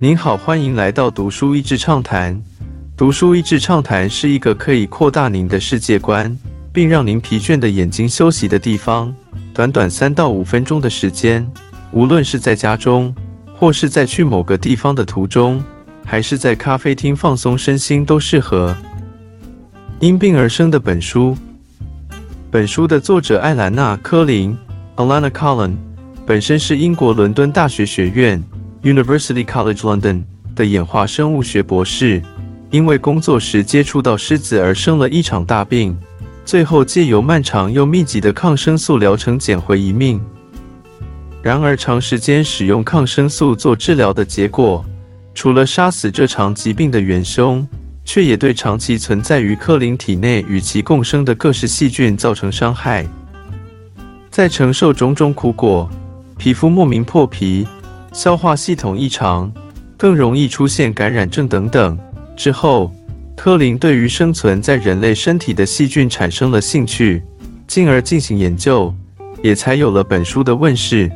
您好，欢迎来到读书益智畅谈。读书益智畅谈是一个可以扩大您的世界观，并让您疲倦的眼睛休息的地方。短短三到五分钟的时间，无论是在家中，或是在去某个地方的途中，还是在咖啡厅放松身心，都适合。因病而生的本书。本书的作者艾兰娜·科林 （Alana Collin） 本身是英国伦敦大学学院。University College London 的演化生物学博士，因为工作时接触到狮子而生了一场大病，最后借由漫长又密集的抗生素疗程捡回一命。然而，长时间使用抗生素做治疗的结果，除了杀死这场疾病的元凶，却也对长期存在于克林体内与其共生的各式细菌造成伤害。在承受种种苦果，皮肤莫名破皮。消化系统异常，更容易出现感染症等等。之后，科林对于生存在人类身体的细菌产生了兴趣，进而进行研究，也才有了本书的问世。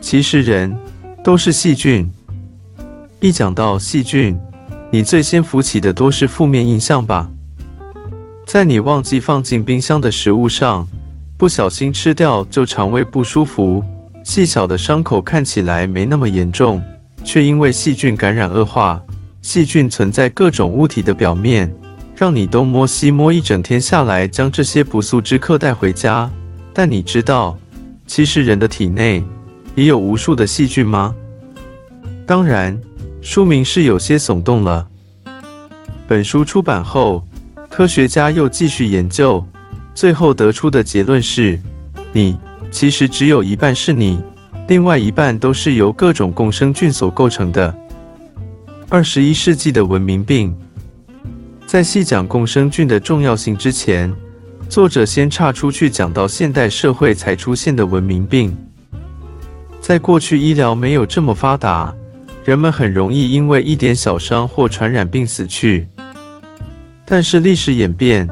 其实人都是细菌，一讲到细菌，你最先浮起的多是负面印象吧？在你忘记放进冰箱的食物上，不小心吃掉就肠胃不舒服。细小的伤口看起来没那么严重，却因为细菌感染恶化。细菌存在各种物体的表面，让你东摸西摸一整天下来，将这些不速之客带回家。但你知道，其实人的体内也有无数的细菌吗？当然，书名是有些耸动了。本书出版后，科学家又继续研究，最后得出的结论是：你。其实只有一半是你，另外一半都是由各种共生菌所构成的。二十一世纪的文明病，在细讲共生菌的重要性之前，作者先岔出去讲到现代社会才出现的文明病。在过去，医疗没有这么发达，人们很容易因为一点小伤或传染病死去。但是历史演变，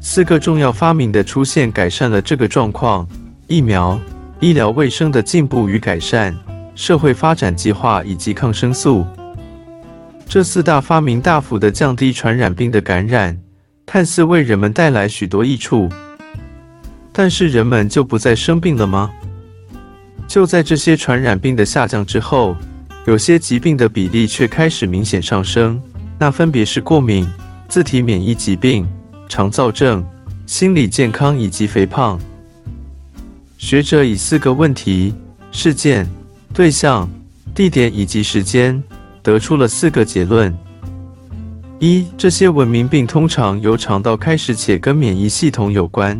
四个重要发明的出现，改善了这个状况。疫苗、医疗卫生的进步与改善、社会发展计划以及抗生素，这四大发明大幅的降低传染病的感染，看似为人们带来许多益处。但是人们就不再生病了吗？就在这些传染病的下降之后，有些疾病的比例却开始明显上升，那分别是过敏、自体免疫疾病、肠燥症、心理健康以及肥胖。学者以四个问题、事件、对象、地点以及时间，得出了四个结论：一、这些文明病通常由肠道开始，且跟免疫系统有关；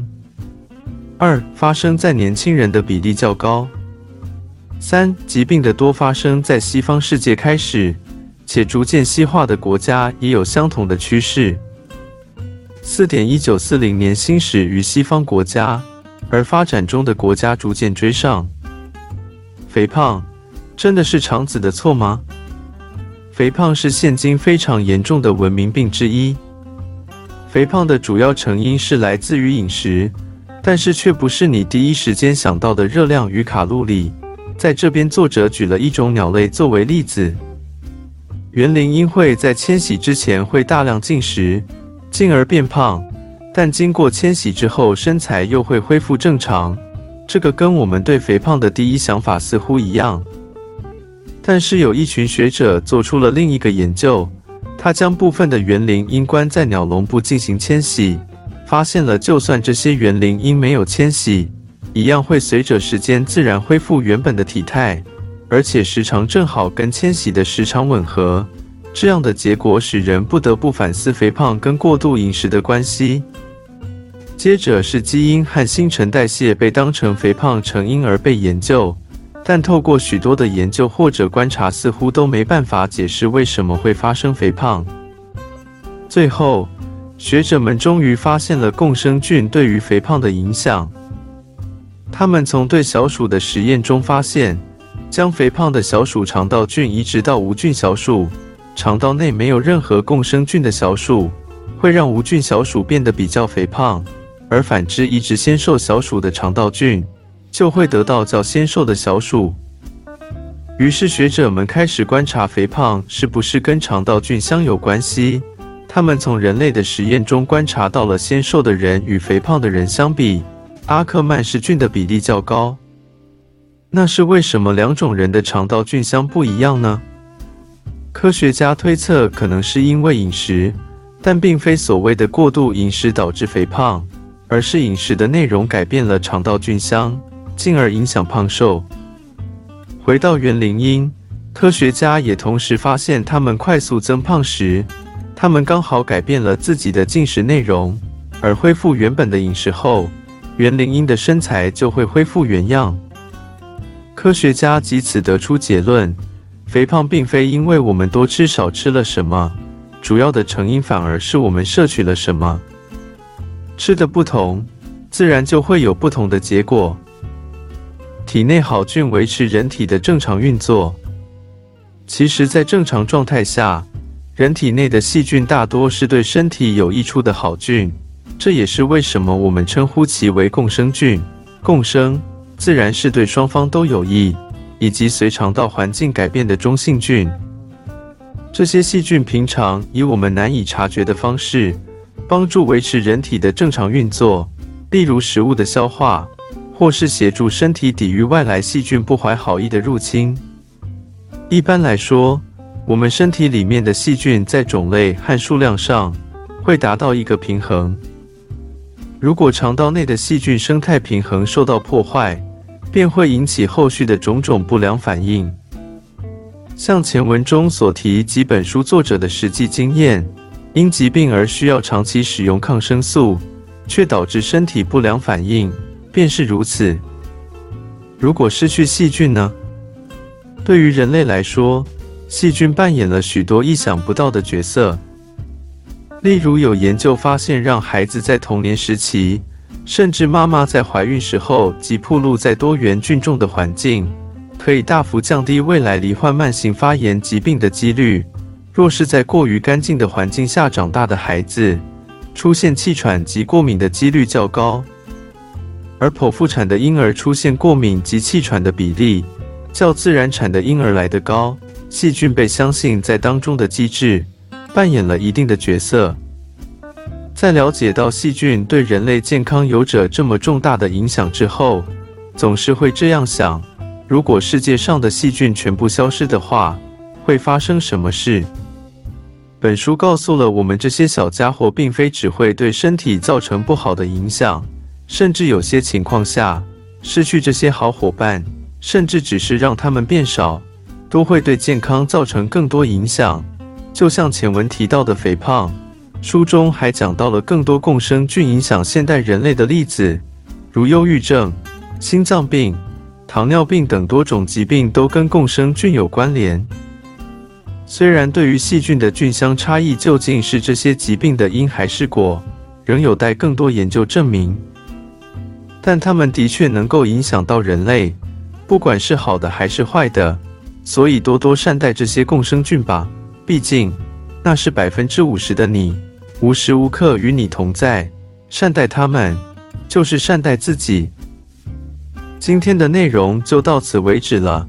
二、发生在年轻人的比例较高；三、疾病的多发生在西方世界开始，且逐渐西化的国家也有相同的趋势；四点一九四零年新始于西方国家。而发展中的国家逐渐追上。肥胖真的是肠子的错吗？肥胖是现今非常严重的文明病之一。肥胖的主要成因是来自于饮食，但是却不是你第一时间想到的热量与卡路里。在这边，作者举了一种鸟类作为例子：园林鹰会在迁徙之前会大量进食，进而变胖。但经过迁徙之后，身材又会恢复正常。这个跟我们对肥胖的第一想法似乎一样。但是有一群学者做出了另一个研究，他将部分的园林鹰关在鸟笼部进行迁徙，发现了就算这些园林鹰没有迁徙，一样会随着时间自然恢复原本的体态，而且时长正好跟迁徙的时长吻合。这样的结果使人不得不反思肥胖跟过度饮食的关系。接着是基因和新陈代谢被当成肥胖成因而被研究，但透过许多的研究或者观察，似乎都没办法解释为什么会发生肥胖。最后，学者们终于发现了共生菌对于肥胖的影响。他们从对小鼠的实验中发现，将肥胖的小鼠肠道菌移植到无菌小鼠肠道内没有任何共生菌的小鼠，会让无菌小鼠变得比较肥胖。而反之，移植纤瘦小鼠的肠道菌，就会得到较纤瘦的小鼠。于是学者们开始观察肥胖是不是跟肠道菌相有关系。他们从人类的实验中观察到了纤瘦的人与肥胖的人相比，阿克曼氏菌的比例较高。那是为什么两种人的肠道菌相不一样呢？科学家推测，可能是因为饮食，但并非所谓的过度饮食导致肥胖，而是饮食的内容改变了肠道菌相，进而影响胖瘦。回到园林鹰，科学家也同时发现，它们快速增胖时，它们刚好改变了自己的进食内容，而恢复原本的饮食后，园林鹰的身材就会恢复原样。科学家即此得出结论：肥胖并非因为我们多吃少吃了什么，主要的成因反而是我们摄取了什么。吃的不同，自然就会有不同的结果。体内好菌维持人体的正常运作。其实，在正常状态下，人体内的细菌大多是对身体有益处的好菌。这也是为什么我们称呼其为共生菌。共生自然是对双方都有益，以及随肠道环境改变的中性菌。这些细菌平常以我们难以察觉的方式，帮助维持人体的正常运作，例如食物的消化。或是协助身体抵御外来细菌不怀好意的入侵。一般来说，我们身体里面的细菌在种类和数量上会达到一个平衡。如果肠道内的细菌生态平衡受到破坏，便会引起后续的种种不良反应。像前文中所提几本书作者的实际经验，因疾病而需要长期使用抗生素，却导致身体不良反应。便是如此。如果失去细菌呢？对于人类来说，细菌扮演了许多意想不到的角色。例如，有研究发现，让孩子在童年时期，甚至妈妈在怀孕时候，即暴露在多元菌种的环境，可以大幅降低未来罹患慢性发炎疾病的几率。若是在过于干净的环境下长大的孩子，出现气喘及过敏的几率较高。而剖腹产的婴儿出现过敏及气喘的比例，较自然产的婴儿来得高。细菌被相信在当中的机制扮演了一定的角色。在了解到细菌对人类健康有着这么重大的影响之后，总是会这样想：如果世界上的细菌全部消失的话，会发生什么事？本书告诉了我们，这些小家伙并非只会对身体造成不好的影响。甚至有些情况下，失去这些好伙伴，甚至只是让他们变少，都会对健康造成更多影响。就像前文提到的肥胖，书中还讲到了更多共生菌影响现代人类的例子，如忧郁症、心脏病、糖尿病等多种疾病都跟共生菌有关联。虽然对于细菌的菌相差异究竟是这些疾病的因还是果，仍有待更多研究证明。但它们的确能够影响到人类，不管是好的还是坏的，所以多多善待这些共生菌吧。毕竟，那是百分之五十的你，无时无刻与你同在。善待他们，就是善待自己。今天的内容就到此为止了，